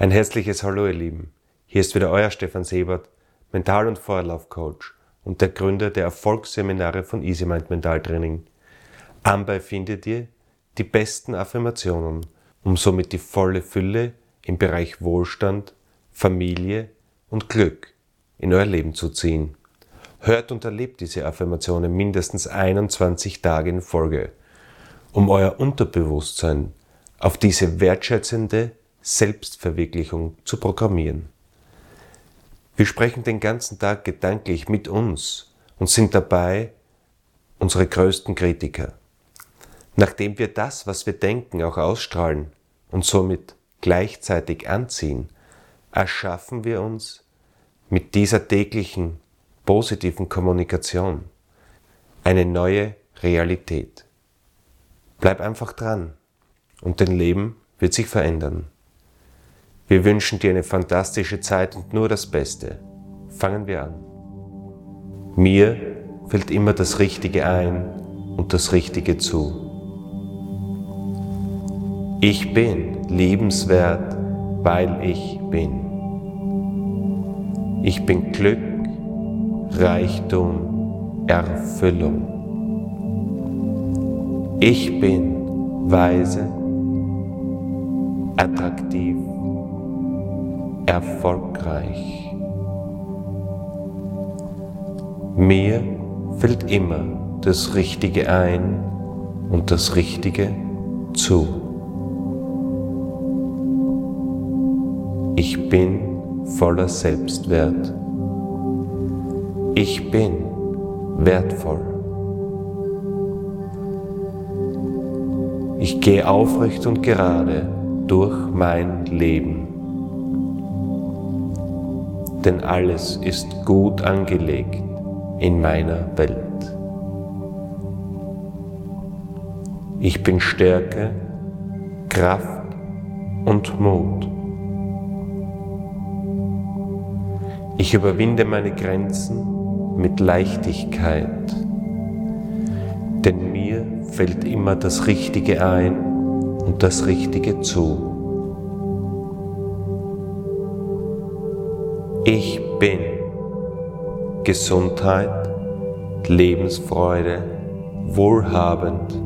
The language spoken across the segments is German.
Ein herzliches Hallo, ihr Lieben. Hier ist wieder euer Stefan Sebert, Mental- und Vorlaufcoach und der Gründer der Erfolgsseminare von Easy Mind Mental Training. Anbei findet ihr die besten Affirmationen, um somit die volle Fülle im Bereich Wohlstand, Familie und Glück in euer Leben zu ziehen. Hört und erlebt diese Affirmationen mindestens 21 Tage in Folge, um euer Unterbewusstsein auf diese wertschätzende Selbstverwirklichung zu programmieren. Wir sprechen den ganzen Tag gedanklich mit uns und sind dabei unsere größten Kritiker. Nachdem wir das, was wir denken, auch ausstrahlen und somit gleichzeitig anziehen, erschaffen wir uns mit dieser täglichen positiven Kommunikation eine neue Realität. Bleib einfach dran und dein Leben wird sich verändern. Wir wünschen dir eine fantastische Zeit und nur das Beste. Fangen wir an. Mir fällt immer das Richtige ein und das Richtige zu. Ich bin liebenswert, weil ich bin. Ich bin Glück, Reichtum, Erfüllung. Ich bin weise, attraktiv, erfolgreich. Mir fällt immer das Richtige ein und das Richtige zu. Ich bin voller Selbstwert. Ich bin wertvoll. Ich gehe aufrecht und gerade durch mein Leben denn alles ist gut angelegt in meiner Welt. Ich bin Stärke, Kraft und Mut. Ich überwinde meine Grenzen mit Leichtigkeit, denn mir fällt immer das Richtige ein und das Richtige zu. Ich bin Gesundheit, Lebensfreude, wohlhabend.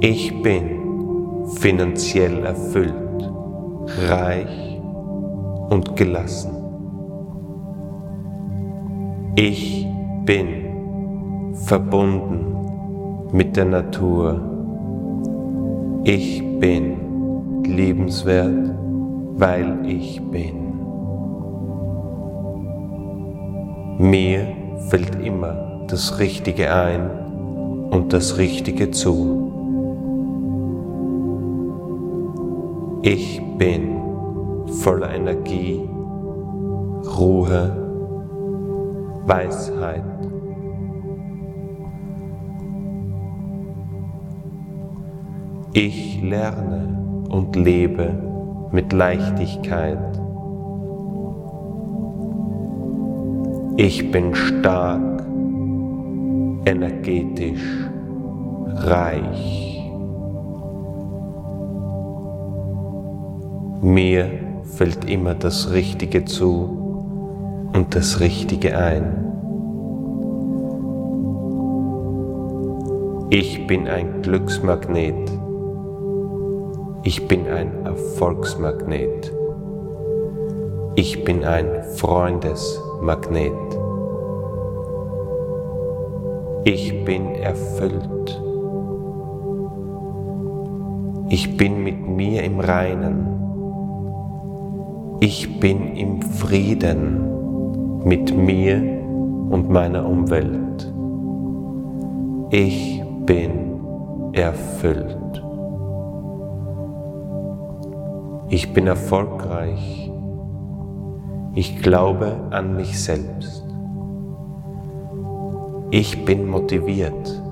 Ich bin finanziell erfüllt, reich und gelassen. Ich bin verbunden mit der Natur. Ich bin liebenswert weil ich bin. Mir fällt immer das Richtige ein und das Richtige zu. Ich bin voller Energie, Ruhe, Weisheit. Ich lerne und lebe mit Leichtigkeit. Ich bin stark, energetisch, reich. Mir fällt immer das Richtige zu und das Richtige ein. Ich bin ein Glücksmagnet. Ich bin ein Erfolgsmagnet. Ich bin ein Freundesmagnet. Ich bin erfüllt. Ich bin mit mir im Reinen. Ich bin im Frieden mit mir und meiner Umwelt. Ich bin erfüllt. Ich bin erfolgreich. Ich glaube an mich selbst. Ich bin motiviert.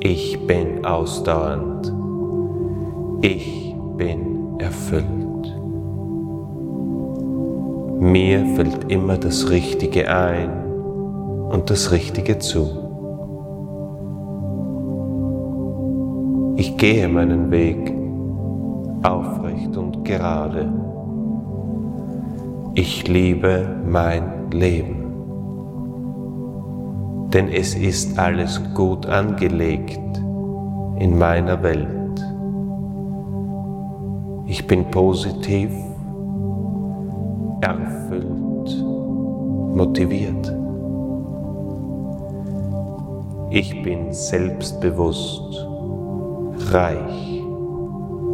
Ich bin ausdauernd. Ich bin erfüllt. Mir fällt immer das Richtige ein und das Richtige zu. Ich gehe meinen Weg aufrecht und gerade. Ich liebe mein Leben. Denn es ist alles gut angelegt in meiner Welt. Ich bin positiv, erfüllt, motiviert. Ich bin selbstbewusst, reich,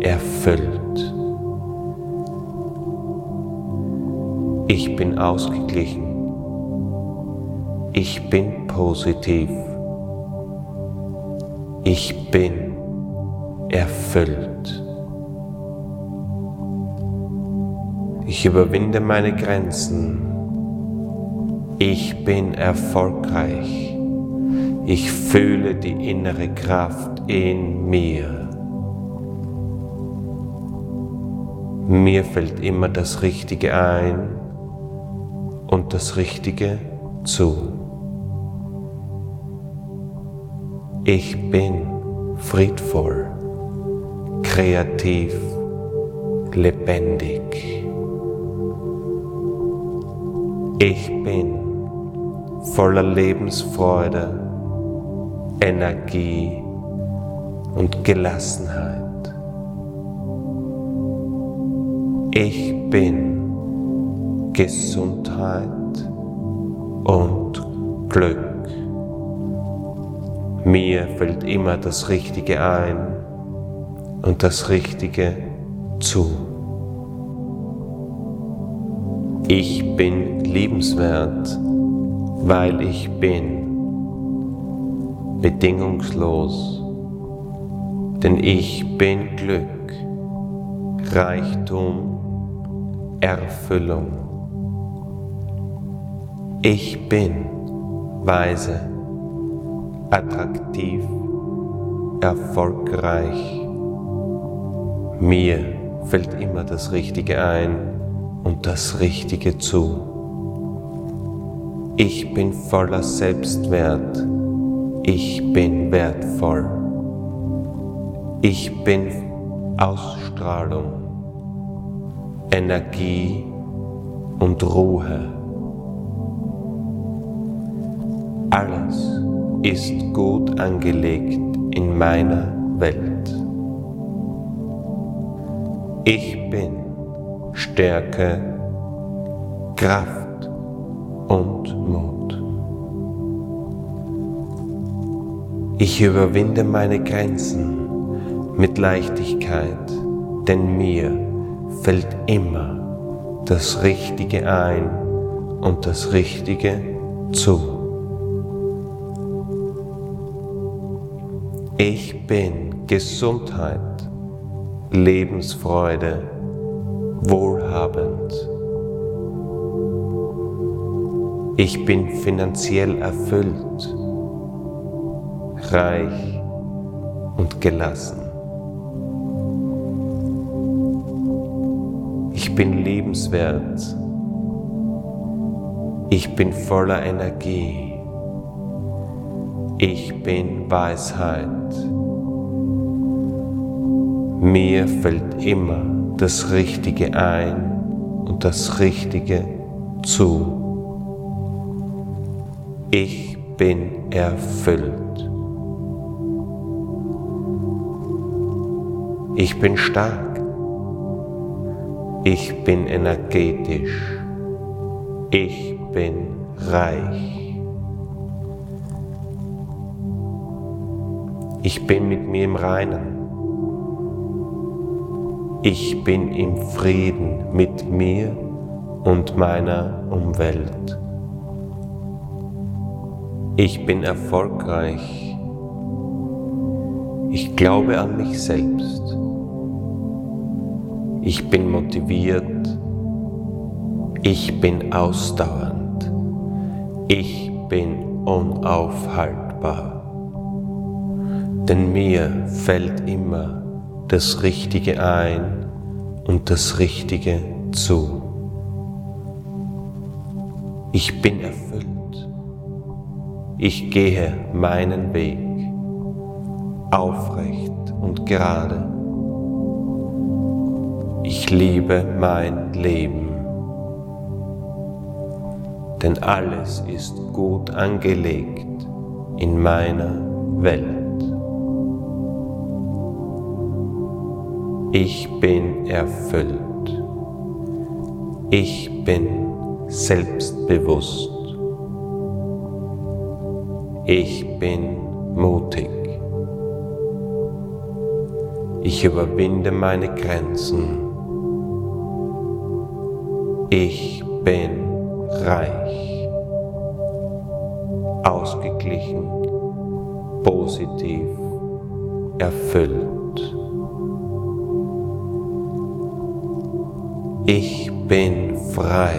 erfüllt. Ich bin ausgeglichen. Ich bin positiv. Ich bin erfüllt. Ich überwinde meine Grenzen. Ich bin erfolgreich. Ich fühle die innere Kraft in mir. Mir fällt immer das Richtige ein und das Richtige zu. Ich bin friedvoll, kreativ, lebendig. Ich bin voller Lebensfreude, Energie und Gelassenheit. Ich bin Gesundheit und Glück. Mir fällt immer das Richtige ein und das Richtige zu. Ich bin liebenswert, weil ich bin bedingungslos, denn ich bin Glück, Reichtum, Erfüllung. Ich bin weise, attraktiv, erfolgreich. Mir fällt immer das Richtige ein und das Richtige zu. Ich bin voller Selbstwert. Ich bin wertvoll. Ich bin Ausstrahlung, Energie und Ruhe. Alles ist gut angelegt in meiner Welt. Ich bin Stärke, Kraft und Mut. Ich überwinde meine Grenzen mit Leichtigkeit, denn mir fällt immer das Richtige ein und das Richtige zu. Ich bin Gesundheit, Lebensfreude, wohlhabend. Ich bin finanziell erfüllt, reich und gelassen. Bin lebenswert. Ich bin voller Energie. Ich bin Weisheit. Mir fällt immer das Richtige ein und das Richtige zu. Ich bin erfüllt. Ich bin stark. Ich bin energetisch. Ich bin reich. Ich bin mit mir im Reinen. Ich bin im Frieden mit mir und meiner Umwelt. Ich bin erfolgreich. Ich glaube an mich selbst. Ich bin motiviert. Ich bin ausdauernd. Ich bin unaufhaltbar denn mir fällt immer das Richtige ein und das Richtige zu. Ich bin erfüllt. Ich gehe meinen Weg. aufrecht und gerade. Ich liebe mein Leben, denn alles ist gut angelegt in meiner Welt. Ich bin erfüllt. Ich bin selbstbewusst. Ich bin mutig. Ich überwinde meine Grenzen. Ich bin reich, ausgeglichen, positiv, erfüllt. Ich bin frei.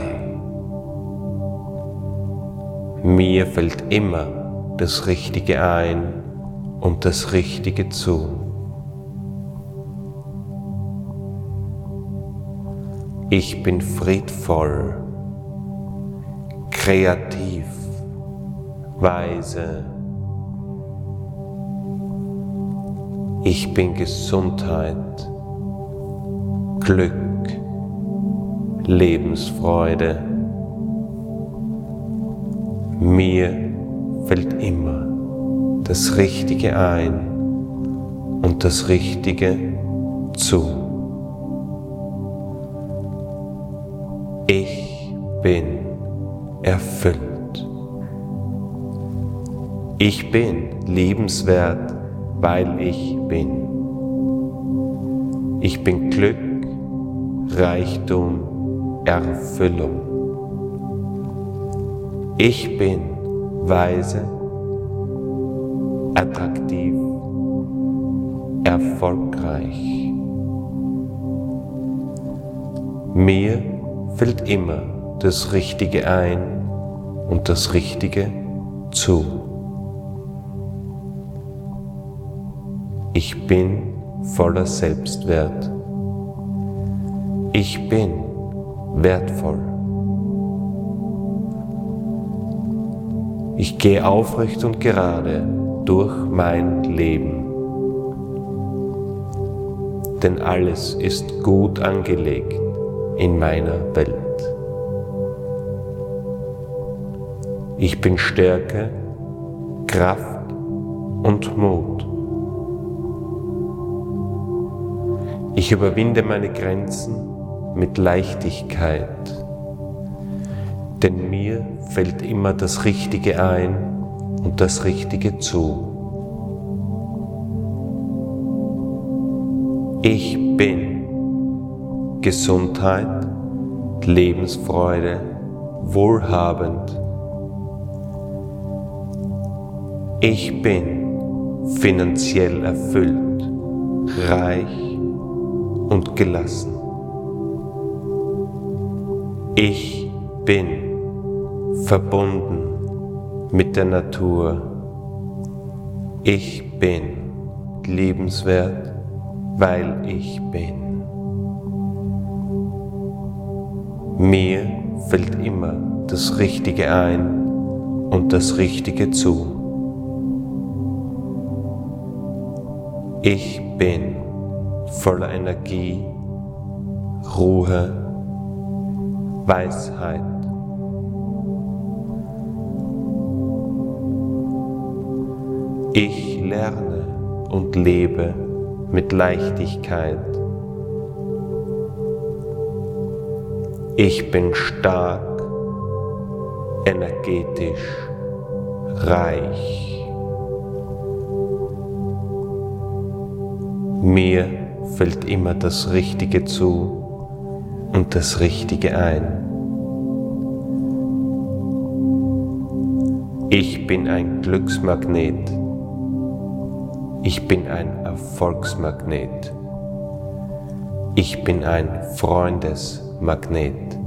Mir fällt immer das Richtige ein und das Richtige zu. Ich bin friedvoll, kreativ, weise. Ich bin Gesundheit, Glück, Lebensfreude. Mir fällt immer das Richtige ein und das Richtige zu. Bin erfüllt. Ich bin liebenswert, weil ich bin. Ich bin Glück, Reichtum, Erfüllung. Ich bin weise, attraktiv, erfolgreich. Mir fällt immer das Richtige ein und das Richtige zu. Ich bin voller Selbstwert. Ich bin wertvoll. Ich gehe aufrecht und gerade durch mein Leben. Denn alles ist gut angelegt in meiner Welt. Ich bin Stärke, Kraft und Mut. Ich überwinde meine Grenzen mit Leichtigkeit denn mir fällt immer das Richtige ein und das Richtige zu. Ich bin Gesundheit, Lebensfreude, wohlhabend. Ich bin finanziell erfüllt, reich und gelassen. Ich bin verbunden mit der Natur. Ich bin liebenswert, weil ich bin. Mir fällt immer das Richtige ein und das Richtige zu. Ich bin voller Energie, Ruhe, Weisheit Ich lerne und lebe mit Leichtigkeit. Ich bin stark, energetisch, reich. Mir fällt immer das Richtige zu und das Richtige ein. Ich bin ein Glücksmagnet. Ich bin ein Erfolgsmagnet. Ich bin ein Freundesmagnet.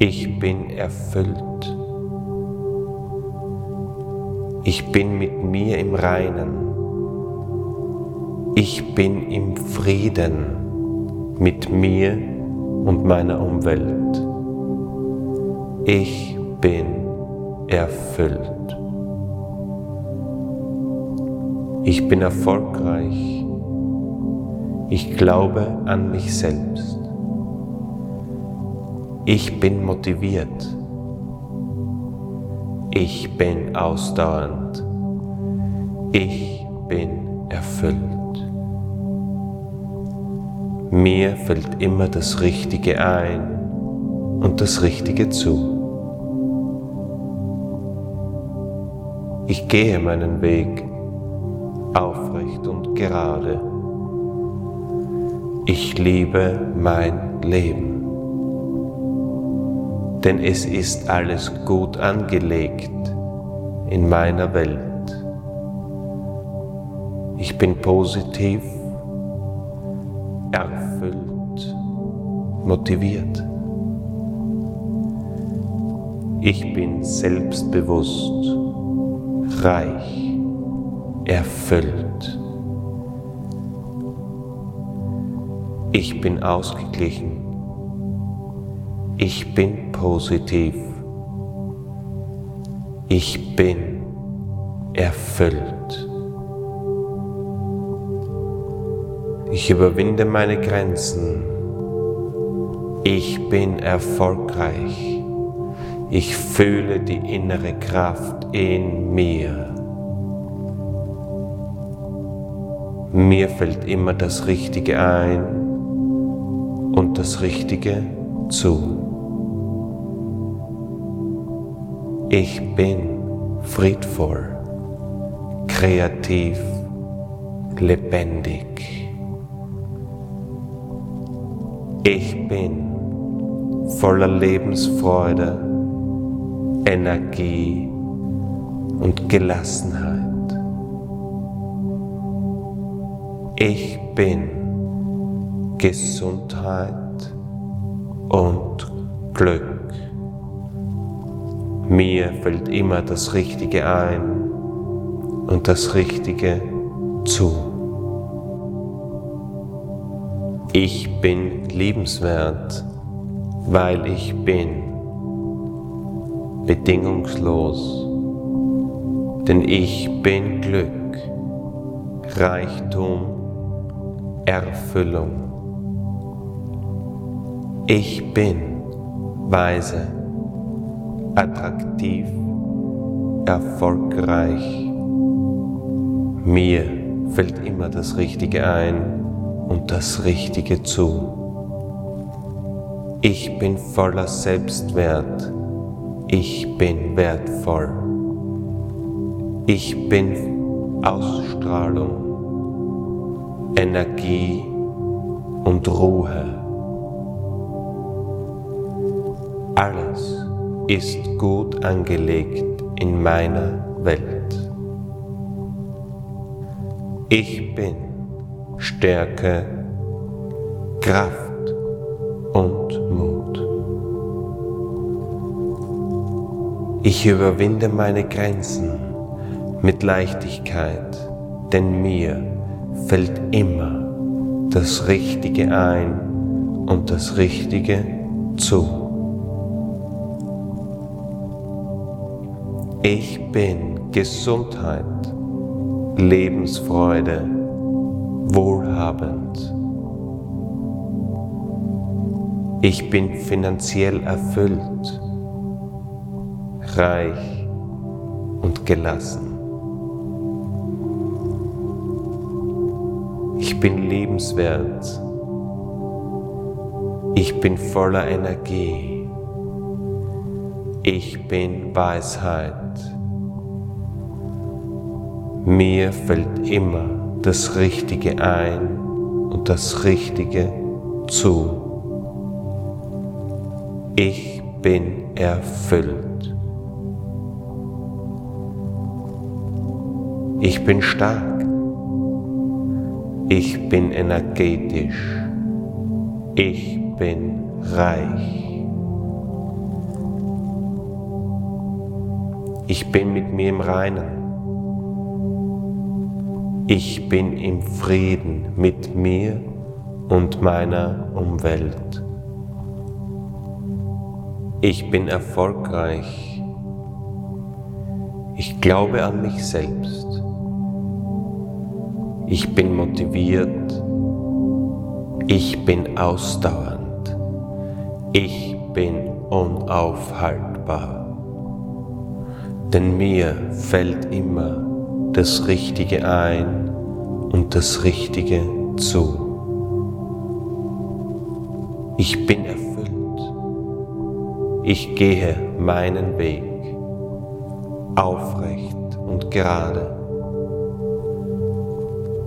Ich bin erfüllt. Ich bin mit mir im Reinen. Ich bin im Frieden mit mir und meiner Umwelt. Ich bin erfüllt. Ich bin erfolgreich. Ich glaube an mich selbst. Ich bin motiviert. Ich bin ausdauernd. Ich bin erfüllt. Mir fällt immer das Richtige ein und das Richtige zu. Ich gehe meinen Weg aufrecht und gerade. Ich liebe mein Leben, denn es ist alles gut angelegt in meiner Welt. Ich bin positiv, motiviert. Ich bin selbstbewusst, reich erfüllt. Ich bin ausgeglichen. Ich bin positiv. Ich bin erfüllt. Ich überwinde meine Grenzen. Ich bin erfolgreich. Ich fühle die innere Kraft in mir. Mir fällt immer das Richtige ein und das Richtige zu. Ich bin friedvoll, kreativ, lebendig. Ich bin voller Lebensfreude, Energie und Gelassenheit. Ich bin Gesundheit und Glück. Mir fällt immer das Richtige ein und das Richtige zu. Ich bin liebenswert, weil ich bin bedingungslos, denn ich bin Glück, Reichtum Erfüllung. Ich bin weise, attraktiv, erfolgreich. Mir fällt immer das Richtige ein und das Richtige zu. Ich bin voller Selbstwert. Ich bin wertvoll. Ich bin Ausstrahlung. Energie und Ruhe. Alles ist gut angelegt in meiner Welt. Ich bin Stärke, Kraft und Mut. Ich überwinde meine Grenzen mit Leichtigkeit, denn mir fällt immer das Richtige ein und das Richtige zu. Ich bin Gesundheit, Lebensfreude, wohlhabend. Ich bin finanziell erfüllt, reich und gelassen. Ich bin lebenswert. Ich bin voller Energie. Ich bin Weisheit. Mir fällt immer das Richtige ein und das Richtige zu. Ich bin erfüllt. Ich bin stark. Ich bin energetisch. Ich bin reich. Ich bin mit mir im Reinen. Ich bin im Frieden mit mir und meiner Umwelt. Ich bin erfolgreich. Ich glaube an mich selbst. Ich bin motiviert. Ich bin ausdauernd. Ich bin unaufhaltbar. Denn mir fällt immer das Richtige ein und das Richtige zu. Ich bin erfüllt. Ich gehe meinen Weg aufrecht und gerade.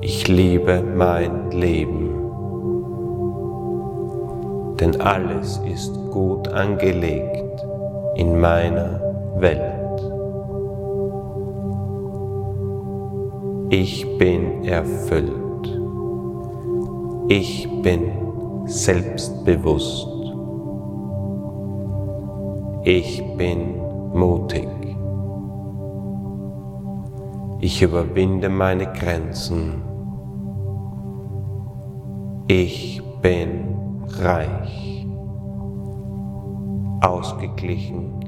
Ich liebe mein Leben, denn alles ist gut angelegt in meiner Welt. Ich bin erfüllt. Ich bin selbstbewusst. Ich bin mutig. Ich überwinde meine Grenzen. Ich bin reich, ausgeglichen,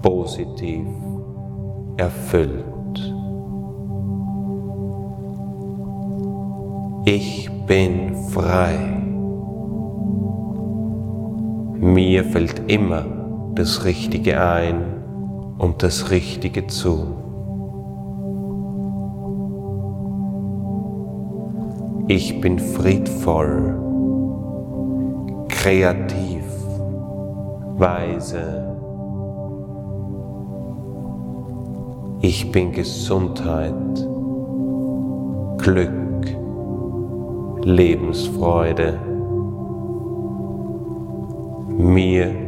positiv, erfüllt. Ich bin frei. Mir fällt immer das Richtige ein und das Richtige zu. Ich bin friedvoll, kreativ, weise. Ich bin Gesundheit, Glück. Lebensfreude. Mir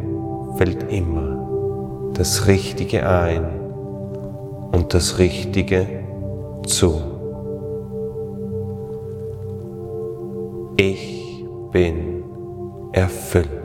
fällt immer das Richtige ein und das Richtige zu. Ich bin erfüllt.